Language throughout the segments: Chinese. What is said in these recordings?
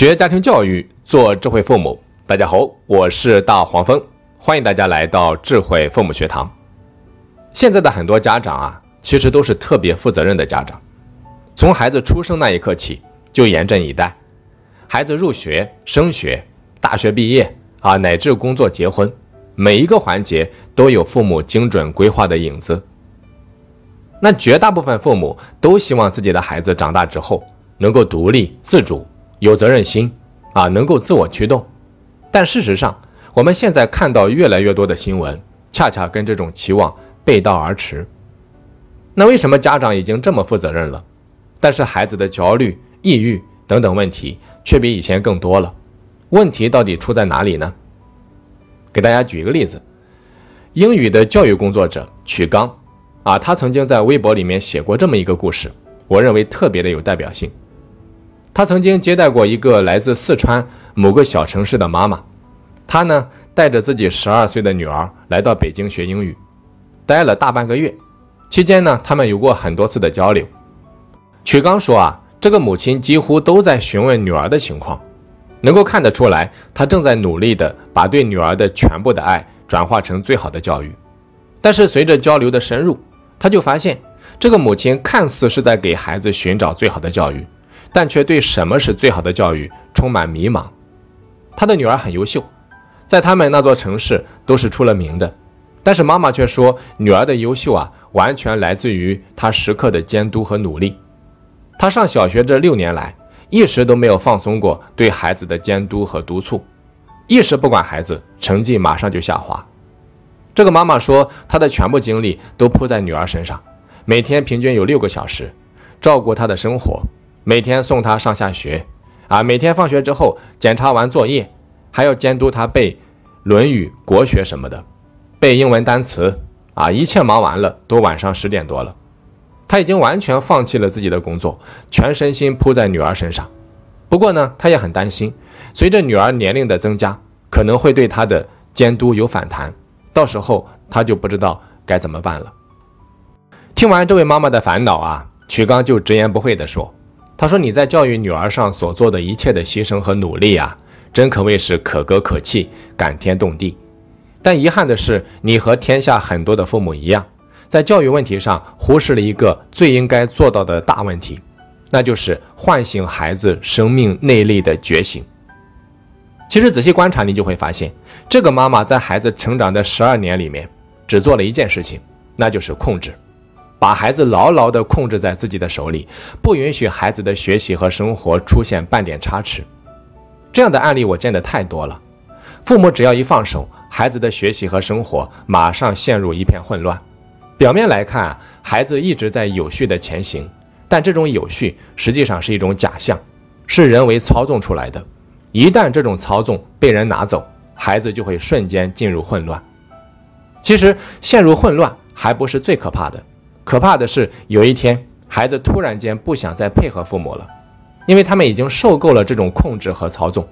学家庭教育，做智慧父母。大家好，我是大黄蜂，欢迎大家来到智慧父母学堂。现在的很多家长啊，其实都是特别负责任的家长。从孩子出生那一刻起，就严阵以待，孩子入学、升学、大学毕业啊，乃至工作、结婚，每一个环节都有父母精准规划的影子。那绝大部分父母都希望自己的孩子长大之后能够独立自主。有责任心，啊，能够自我驱动，但事实上，我们现在看到越来越多的新闻，恰恰跟这种期望背道而驰。那为什么家长已经这么负责任了，但是孩子的焦虑、抑郁等等问题却比以前更多了？问题到底出在哪里呢？给大家举一个例子，英语的教育工作者曲刚，啊，他曾经在微博里面写过这么一个故事，我认为特别的有代表性。他曾经接待过一个来自四川某个小城市的妈妈，她呢带着自己十二岁的女儿来到北京学英语，待了大半个月。期间呢，他们有过很多次的交流。曲刚说啊，这个母亲几乎都在询问女儿的情况，能够看得出来，她正在努力的把对女儿的全部的爱转化成最好的教育。但是随着交流的深入，他就发现，这个母亲看似是在给孩子寻找最好的教育。但却对什么是最好的教育充满迷茫。他的女儿很优秀，在他们那座城市都是出了名的。但是妈妈却说，女儿的优秀啊，完全来自于她时刻的监督和努力。她上小学这六年来，一时都没有放松过对孩子的监督和督促，一时不管孩子，成绩马上就下滑。这个妈妈说，她的全部精力都扑在女儿身上，每天平均有六个小时，照顾她的生活。每天送他上下学，啊，每天放学之后检查完作业，还要监督他背《论语》国学什么的，背英文单词，啊，一切忙完了都晚上十点多了，他已经完全放弃了自己的工作，全身心扑在女儿身上。不过呢，他也很担心，随着女儿年龄的增加，可能会对他的监督有反弹，到时候他就不知道该怎么办了。听完这位妈妈的烦恼啊，曲刚就直言不讳地说。他说：“你在教育女儿上所做的一切的牺牲和努力啊，真可谓是可歌可泣、感天动地。但遗憾的是，你和天下很多的父母一样，在教育问题上忽视了一个最应该做到的大问题，那就是唤醒孩子生命内力的觉醒。其实仔细观察，你就会发现，这个妈妈在孩子成长的十二年里面，只做了一件事情，那就是控制。”把孩子牢牢地控制在自己的手里，不允许孩子的学习和生活出现半点差池。这样的案例我见得太多了。父母只要一放手，孩子的学习和生活马上陷入一片混乱。表面来看，孩子一直在有序地前行，但这种有序实际上是一种假象，是人为操纵出来的。一旦这种操纵被人拿走，孩子就会瞬间进入混乱。其实，陷入混乱还不是最可怕的。可怕的是，有一天孩子突然间不想再配合父母了，因为他们已经受够了这种控制和操纵，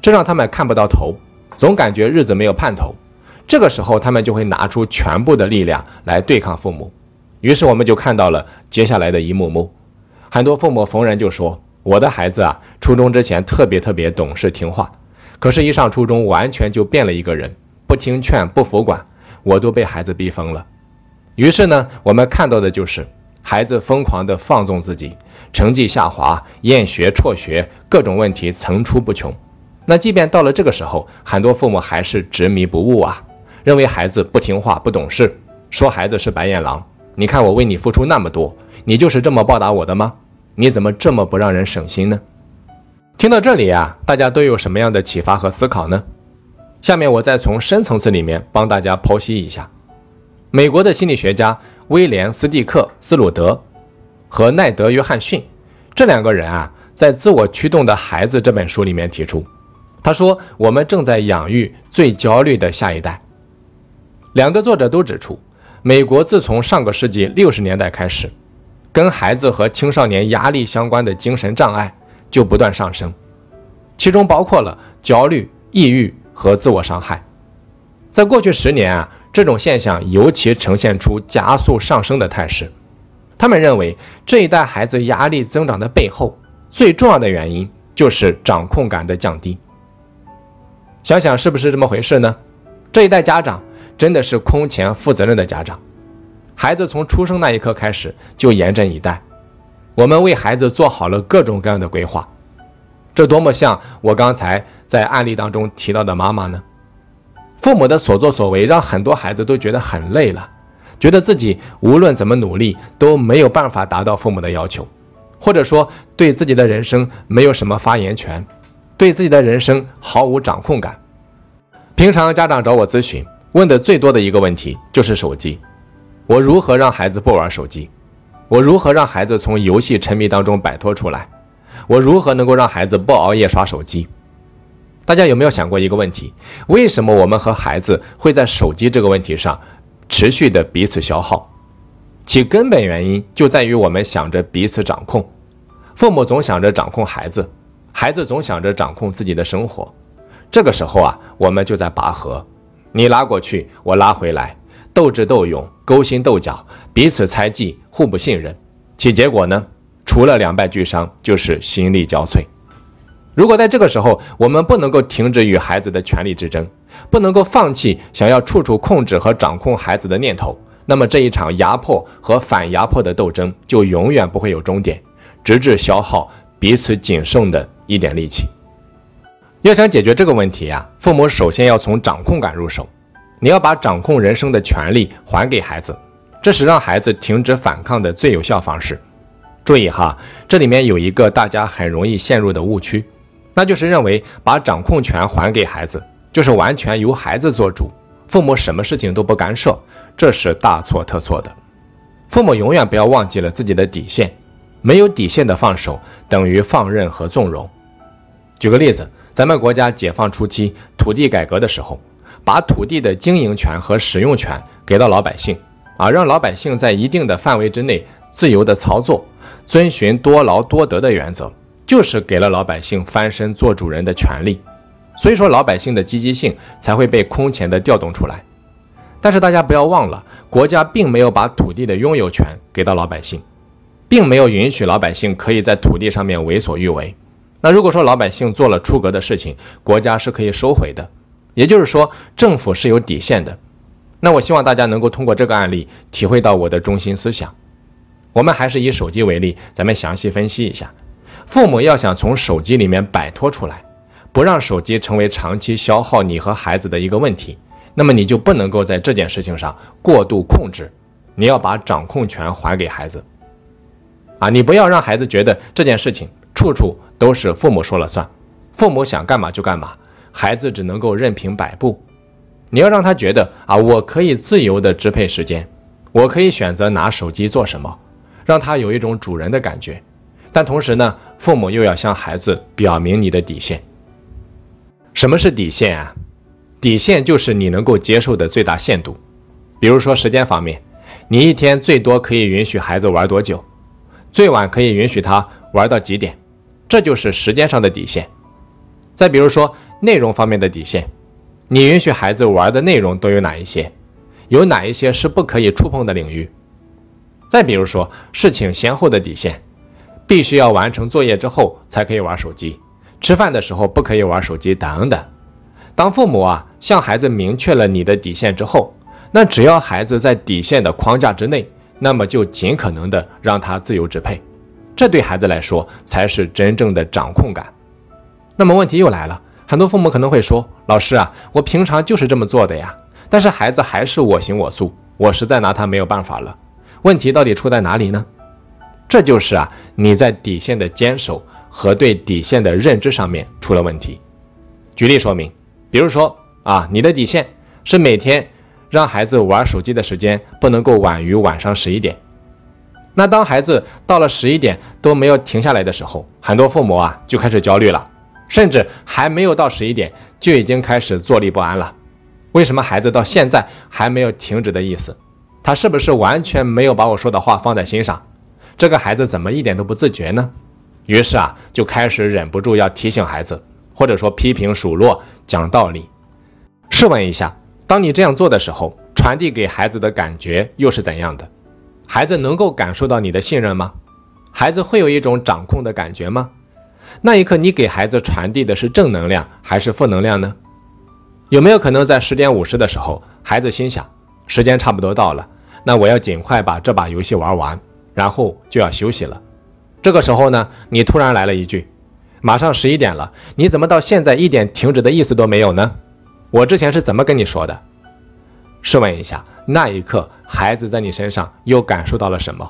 这让他们看不到头，总感觉日子没有盼头。这个时候，他们就会拿出全部的力量来对抗父母。于是，我们就看到了接下来的一幕幕。很多父母逢人就说：“我的孩子啊，初中之前特别特别懂事听话，可是，一上初中完全就变了一个人，不听劝，不服管，我都被孩子逼疯了。”于是呢，我们看到的就是孩子疯狂地放纵自己，成绩下滑，厌学、辍学，各种问题层出不穷。那即便到了这个时候，很多父母还是执迷不悟啊，认为孩子不听话、不懂事，说孩子是白眼狼。你看我为你付出那么多，你就是这么报答我的吗？你怎么这么不让人省心呢？听到这里啊，大家都有什么样的启发和思考呢？下面我再从深层次里面帮大家剖析一下。美国的心理学家威廉·斯蒂克斯鲁德和奈德·约翰逊这两个人啊，在《自我驱动的孩子》这本书里面提出，他说：“我们正在养育最焦虑的下一代。”两个作者都指出，美国自从上个世纪六十年代开始，跟孩子和青少年压力相关的精神障碍就不断上升，其中包括了焦虑、抑郁和自我伤害。在过去十年啊。这种现象尤其呈现出加速上升的态势。他们认为，这一代孩子压力增长的背后，最重要的原因就是掌控感的降低。想想是不是这么回事呢？这一代家长真的是空前负责任的家长，孩子从出生那一刻开始就严阵以待，我们为孩子做好了各种各样的规划，这多么像我刚才在案例当中提到的妈妈呢？父母的所作所为让很多孩子都觉得很累了，觉得自己无论怎么努力都没有办法达到父母的要求，或者说对自己的人生没有什么发言权，对自己的人生毫无掌控感。平常家长找我咨询，问的最多的一个问题就是手机，我如何让孩子不玩手机？我如何让孩子从游戏沉迷当中摆脱出来？我如何能够让孩子不熬夜刷手机？大家有没有想过一个问题？为什么我们和孩子会在手机这个问题上持续的彼此消耗？其根本原因就在于我们想着彼此掌控，父母总想着掌控孩子，孩子总想着掌控自己的生活。这个时候啊，我们就在拔河，你拉过去，我拉回来，斗智斗勇，勾心斗角，彼此猜忌，互不信任。其结果呢，除了两败俱伤，就是心力交瘁。如果在这个时候，我们不能够停止与孩子的权力之争，不能够放弃想要处处控制和掌控孩子的念头，那么这一场压迫和反压迫的斗争就永远不会有终点，直至消耗彼此仅剩的一点力气。要想解决这个问题呀，父母首先要从掌控感入手，你要把掌控人生的权利还给孩子，这是让孩子停止反抗的最有效方式。注意哈，这里面有一个大家很容易陷入的误区。那就是认为把掌控权还给孩子，就是完全由孩子做主，父母什么事情都不干涉，这是大错特错的。父母永远不要忘记了自己的底线，没有底线的放手等于放任和纵容。举个例子，咱们国家解放初期土地改革的时候，把土地的经营权和使用权给到老百姓，啊，让老百姓在一定的范围之内自由的操作，遵循多劳多得的原则。就是给了老百姓翻身做主人的权利，所以说老百姓的积极性才会被空前的调动出来。但是大家不要忘了，国家并没有把土地的拥有权给到老百姓，并没有允许老百姓可以在土地上面为所欲为。那如果说老百姓做了出格的事情，国家是可以收回的，也就是说政府是有底线的。那我希望大家能够通过这个案例体会到我的中心思想。我们还是以手机为例，咱们详细分析一下。父母要想从手机里面摆脱出来，不让手机成为长期消耗你和孩子的一个问题，那么你就不能够在这件事情上过度控制，你要把掌控权还给孩子。啊，你不要让孩子觉得这件事情处处都是父母说了算，父母想干嘛就干嘛，孩子只能够任凭摆布。你要让他觉得啊，我可以自由的支配时间，我可以选择拿手机做什么，让他有一种主人的感觉。但同时呢，父母又要向孩子表明你的底线。什么是底线啊？底线就是你能够接受的最大限度。比如说时间方面，你一天最多可以允许孩子玩多久？最晚可以允许他玩到几点？这就是时间上的底线。再比如说内容方面的底线，你允许孩子玩的内容都有哪一些？有哪一些是不可以触碰的领域？再比如说事情先后的底线。必须要完成作业之后才可以玩手机，吃饭的时候不可以玩手机等等。当父母啊向孩子明确了你的底线之后，那只要孩子在底线的框架之内，那么就尽可能的让他自由支配，这对孩子来说才是真正的掌控感。那么问题又来了，很多父母可能会说：“老师啊，我平常就是这么做的呀，但是孩子还是我行我素，我实在拿他没有办法了。问题到底出在哪里呢？”这就是啊，你在底线的坚守和对底线的认知上面出了问题。举例说明，比如说啊，你的底线是每天让孩子玩手机的时间不能够晚于晚上十一点。那当孩子到了十一点都没有停下来的时候，很多父母啊就开始焦虑了，甚至还没有到十一点就已经开始坐立不安了。为什么孩子到现在还没有停止的意思？他是不是完全没有把我说的话放在心上？这个孩子怎么一点都不自觉呢？于是啊，就开始忍不住要提醒孩子，或者说批评数落、讲道理。试问一下，当你这样做的时候，传递给孩子的感觉又是怎样的？孩子能够感受到你的信任吗？孩子会有一种掌控的感觉吗？那一刻你给孩子传递的是正能量还是负能量呢？有没有可能在十点五十的时候，孩子心想时间差不多到了，那我要尽快把这把游戏玩完，然后就要休息了。这个时候呢，你突然来了一句：“马上十一点了，你怎么到现在一点停止的意思都没有呢？”我之前是怎么跟你说的？试问一下，那一刻孩子在你身上又感受到了什么？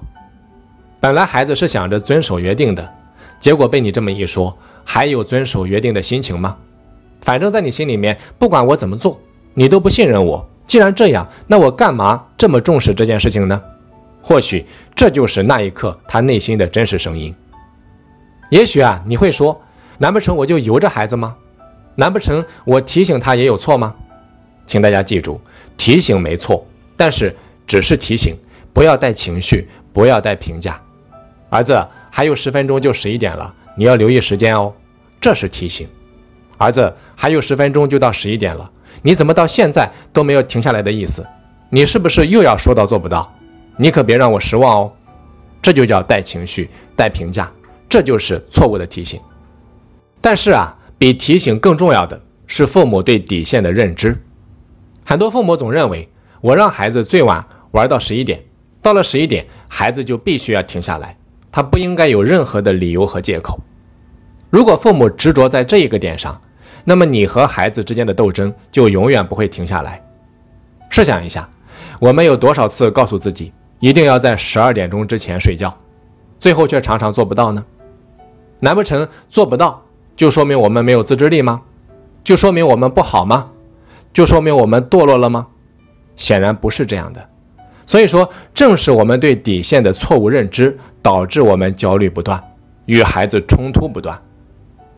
本来孩子是想着遵守约定的，结果被你这么一说，还有遵守约定的心情吗？反正，在你心里面，不管我怎么做，你都不信任我。既然这样，那我干嘛这么重视这件事情呢？或许这就是那一刻他内心的真实声音。也许啊，你会说，难不成我就由着孩子吗？难不成我提醒他也有错吗？请大家记住，提醒没错，但是只是提醒，不要带情绪，不要带评价。儿子，还有十分钟就十一点了，你要留意时间哦。这是提醒。儿子，还有十分钟就到十一点了，你怎么到现在都没有停下来的意思？你是不是又要说到做不到？你可别让我失望哦！这就叫带情绪、带评价，这就是错误的提醒。但是啊，比提醒更重要的是父母对底线的认知。很多父母总认为，我让孩子最晚玩到十一点，到了十一点，孩子就必须要停下来，他不应该有任何的理由和借口。如果父母执着在这一个点上，那么你和孩子之间的斗争就永远不会停下来。试想一下，我们有多少次告诉自己一定要在十二点钟之前睡觉，最后却常常做不到呢？难不成做不到就说明我们没有自制力吗？就说明我们不好吗？就说明我们堕落了吗？显然不是这样的。所以说，正是我们对底线的错误认知，导致我们焦虑不断，与孩子冲突不断。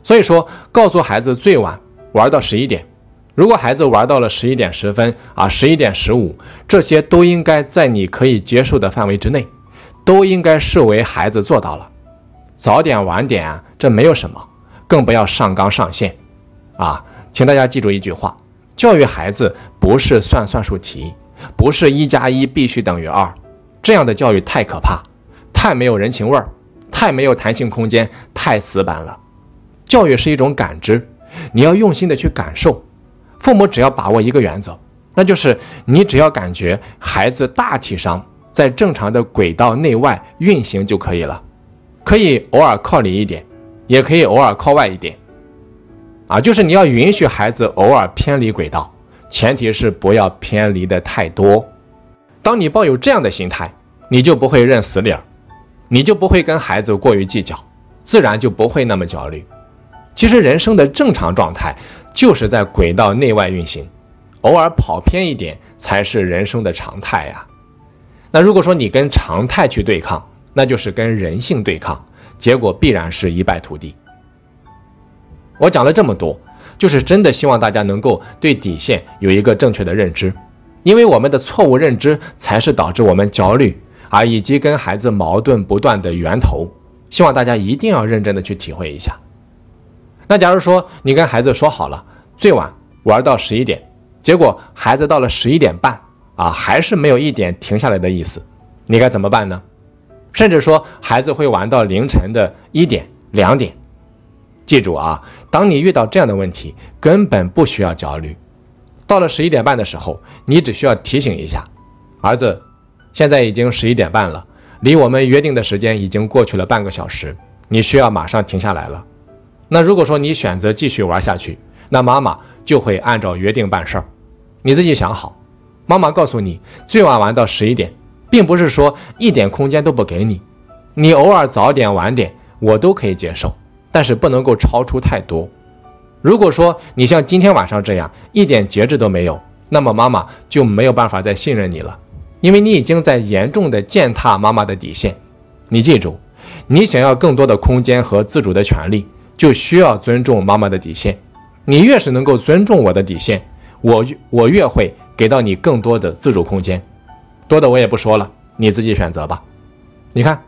所以说，告诉孩子最晚玩到十一点。如果孩子玩到了十一点十分啊，十一点十五，这些都应该在你可以接受的范围之内，都应该视为孩子做到了。早点晚点啊，这没有什么，更不要上纲上线啊！请大家记住一句话：教育孩子不是算算术题，不是一加一必须等于二，这样的教育太可怕，太没有人情味儿，太没有弹性空间，太死板了。教育是一种感知，你要用心的去感受。父母只要把握一个原则，那就是你只要感觉孩子大体上在正常的轨道内外运行就可以了，可以偶尔靠里一点，也可以偶尔靠外一点。啊，就是你要允许孩子偶尔偏离轨道，前提是不要偏离的太多。当你抱有这样的心态，你就不会认死理儿，你就不会跟孩子过于计较，自然就不会那么焦虑。其实人生的正常状态就是在轨道内外运行，偶尔跑偏一点才是人生的常态呀。那如果说你跟常态去对抗，那就是跟人性对抗，结果必然是一败涂地。我讲了这么多，就是真的希望大家能够对底线有一个正确的认知，因为我们的错误认知才是导致我们焦虑啊以及跟孩子矛盾不断的源头。希望大家一定要认真的去体会一下。那假如说你跟孩子说好了最晚玩到十一点，结果孩子到了十一点半啊，还是没有一点停下来的意思，你该怎么办呢？甚至说孩子会玩到凌晨的一点、两点。记住啊，当你遇到这样的问题，根本不需要焦虑。到了十一点半的时候，你只需要提醒一下儿子，现在已经十一点半了，离我们约定的时间已经过去了半个小时，你需要马上停下来了。那如果说你选择继续玩下去，那妈妈就会按照约定办事儿。你自己想好，妈妈告诉你最晚玩到十一点，并不是说一点空间都不给你，你偶尔早点晚点我都可以接受，但是不能够超出太多。如果说你像今天晚上这样一点节制都没有，那么妈妈就没有办法再信任你了，因为你已经在严重的践踏妈妈的底线。你记住，你想要更多的空间和自主的权利。就需要尊重妈妈的底线，你越是能够尊重我的底线，我我越会给到你更多的自主空间，多的我也不说了，你自己选择吧。你看，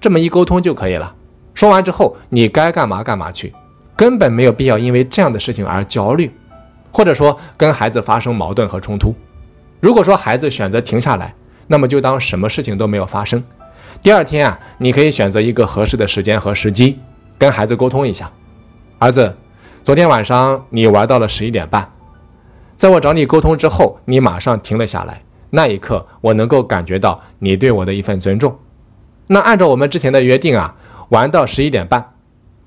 这么一沟通就可以了。说完之后，你该干嘛干嘛去，根本没有必要因为这样的事情而焦虑，或者说跟孩子发生矛盾和冲突。如果说孩子选择停下来，那么就当什么事情都没有发生。第二天啊，你可以选择一个合适的时间和时机。跟孩子沟通一下，儿子，昨天晚上你玩到了十一点半，在我找你沟通之后，你马上停了下来。那一刻，我能够感觉到你对我的一份尊重。那按照我们之前的约定啊，玩到十一点半，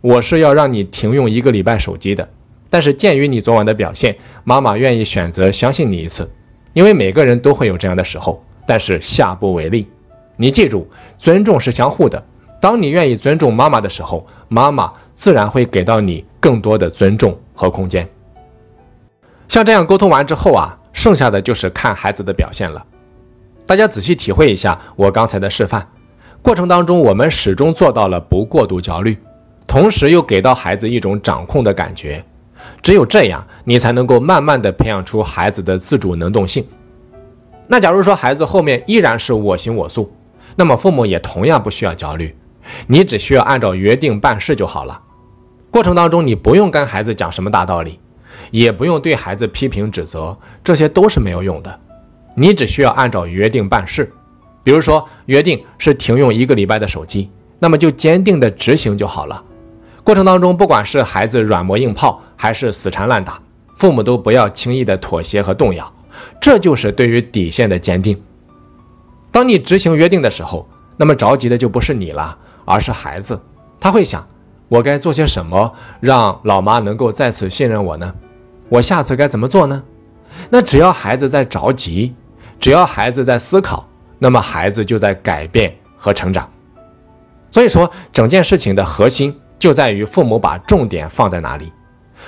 我是要让你停用一个礼拜手机的。但是鉴于你昨晚的表现，妈妈愿意选择相信你一次，因为每个人都会有这样的时候，但是下不为例。你记住，尊重是相互的。当你愿意尊重妈妈的时候，妈妈自然会给到你更多的尊重和空间。像这样沟通完之后啊，剩下的就是看孩子的表现了。大家仔细体会一下我刚才的示范过程当中，我们始终做到了不过度焦虑，同时又给到孩子一种掌控的感觉。只有这样，你才能够慢慢的培养出孩子的自主能动性。那假如说孩子后面依然是我行我素，那么父母也同样不需要焦虑。你只需要按照约定办事就好了。过程当中，你不用跟孩子讲什么大道理，也不用对孩子批评指责，这些都是没有用的。你只需要按照约定办事。比如说，约定是停用一个礼拜的手机，那么就坚定的执行就好了。过程当中，不管是孩子软磨硬泡，还是死缠烂打，父母都不要轻易的妥协和动摇，这就是对于底线的坚定。当你执行约定的时候，那么着急的就不是你了。而是孩子，他会想：我该做些什么，让老妈能够再次信任我呢？我下次该怎么做呢？那只要孩子在着急，只要孩子在思考，那么孩子就在改变和成长。所以说，整件事情的核心就在于父母把重点放在哪里。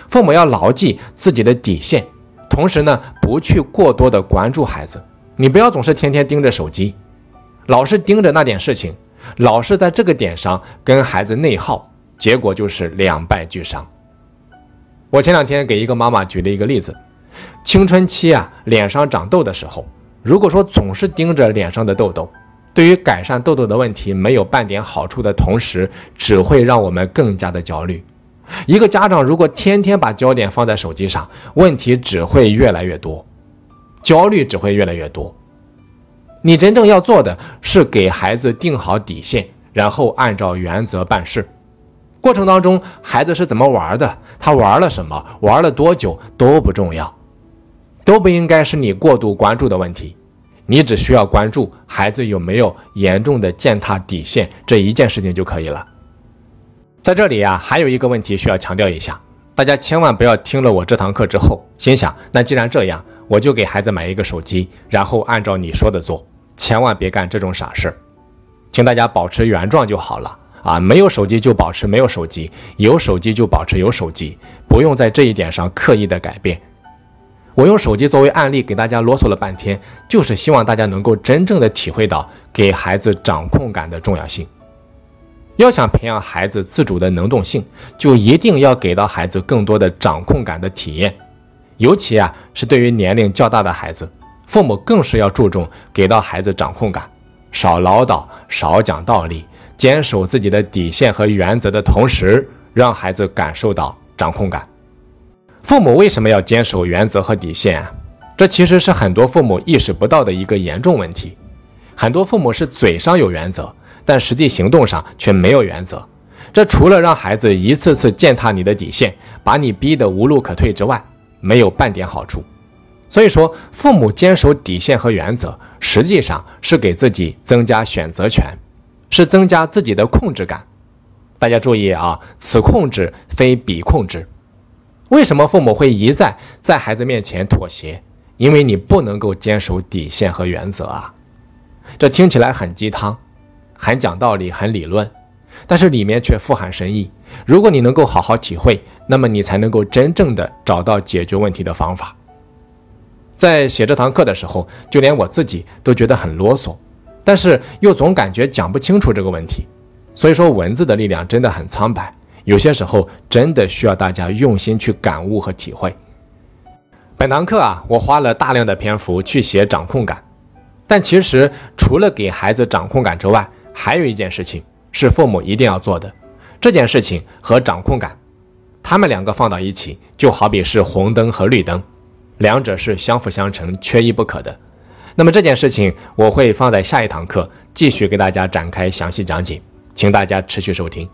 父母要牢记自己的底线，同时呢，不去过多的关注孩子。你不要总是天天盯着手机，老是盯着那点事情。老是在这个点上跟孩子内耗，结果就是两败俱伤。我前两天给一个妈妈举了一个例子：青春期啊，脸上长痘的时候，如果说总是盯着脸上的痘痘，对于改善痘痘的问题没有半点好处的同时，只会让我们更加的焦虑。一个家长如果天天把焦点放在手机上，问题只会越来越多，焦虑只会越来越多。你真正要做的是给孩子定好底线，然后按照原则办事。过程当中，孩子是怎么玩的，他玩了什么，玩了多久都不重要，都不应该是你过度关注的问题。你只需要关注孩子有没有严重的践踏底线这一件事情就可以了。在这里呀，还有一个问题需要强调一下，大家千万不要听了我这堂课之后，心想那既然这样，我就给孩子买一个手机，然后按照你说的做。千万别干这种傻事儿，请大家保持原状就好了啊！没有手机就保持没有手机，有手机就保持有手机，不用在这一点上刻意的改变。我用手机作为案例给大家啰嗦了半天，就是希望大家能够真正的体会到给孩子掌控感的重要性。要想培养孩子自主的能动性，就一定要给到孩子更多的掌控感的体验，尤其啊是对于年龄较大的孩子。父母更是要注重给到孩子掌控感，少唠叨，少讲道理，坚守自己的底线和原则的同时，让孩子感受到掌控感。父母为什么要坚守原则和底线啊？这其实是很多父母意识不到的一个严重问题。很多父母是嘴上有原则，但实际行动上却没有原则。这除了让孩子一次次践踏你的底线，把你逼得无路可退之外，没有半点好处。所以说，父母坚守底线和原则，实际上是给自己增加选择权，是增加自己的控制感。大家注意啊，此控制非彼控制。为什么父母会一再在孩子面前妥协？因为你不能够坚守底线和原则啊。这听起来很鸡汤，很讲道理，很理论，但是里面却富含深意。如果你能够好好体会，那么你才能够真正的找到解决问题的方法。在写这堂课的时候，就连我自己都觉得很啰嗦，但是又总感觉讲不清楚这个问题。所以说，文字的力量真的很苍白，有些时候真的需要大家用心去感悟和体会。本堂课啊，我花了大量的篇幅去写掌控感，但其实除了给孩子掌控感之外，还有一件事情是父母一定要做的。这件事情和掌控感，他们两个放到一起，就好比是红灯和绿灯。两者是相辅相成、缺一不可的。那么这件事情我会放在下一堂课继续给大家展开详细讲解，请大家持续收听。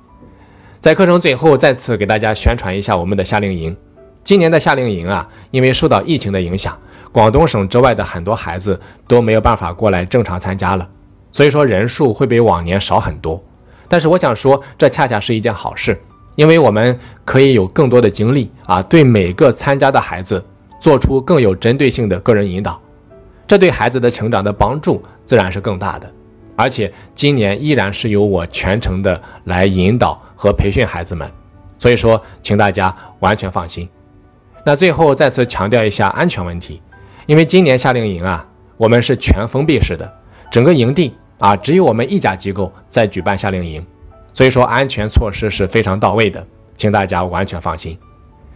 在课程最后再次给大家宣传一下我们的夏令营。今年的夏令营啊，因为受到疫情的影响，广东省之外的很多孩子都没有办法过来正常参加了，所以说人数会比往年少很多。但是我想说，这恰恰是一件好事，因为我们可以有更多的精力啊，对每个参加的孩子做出更有针对性的个人引导，这对孩子的成长的帮助自然是更大的。而且今年依然是由我全程的来引导和培训孩子们，所以说，请大家完全放心。那最后再次强调一下安全问题，因为今年夏令营啊，我们是全封闭式的，整个营地啊只有我们一家机构在举办夏令营，所以说安全措施是非常到位的，请大家完全放心。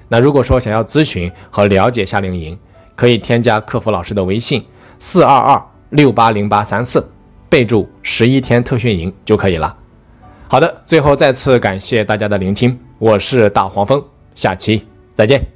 那如果说想要咨询和了解夏令营，可以添加客服老师的微信四二二六八零八三四，备注十一天特训营就可以了。好的，最后再次感谢大家的聆听，我是大黄蜂，下期再见。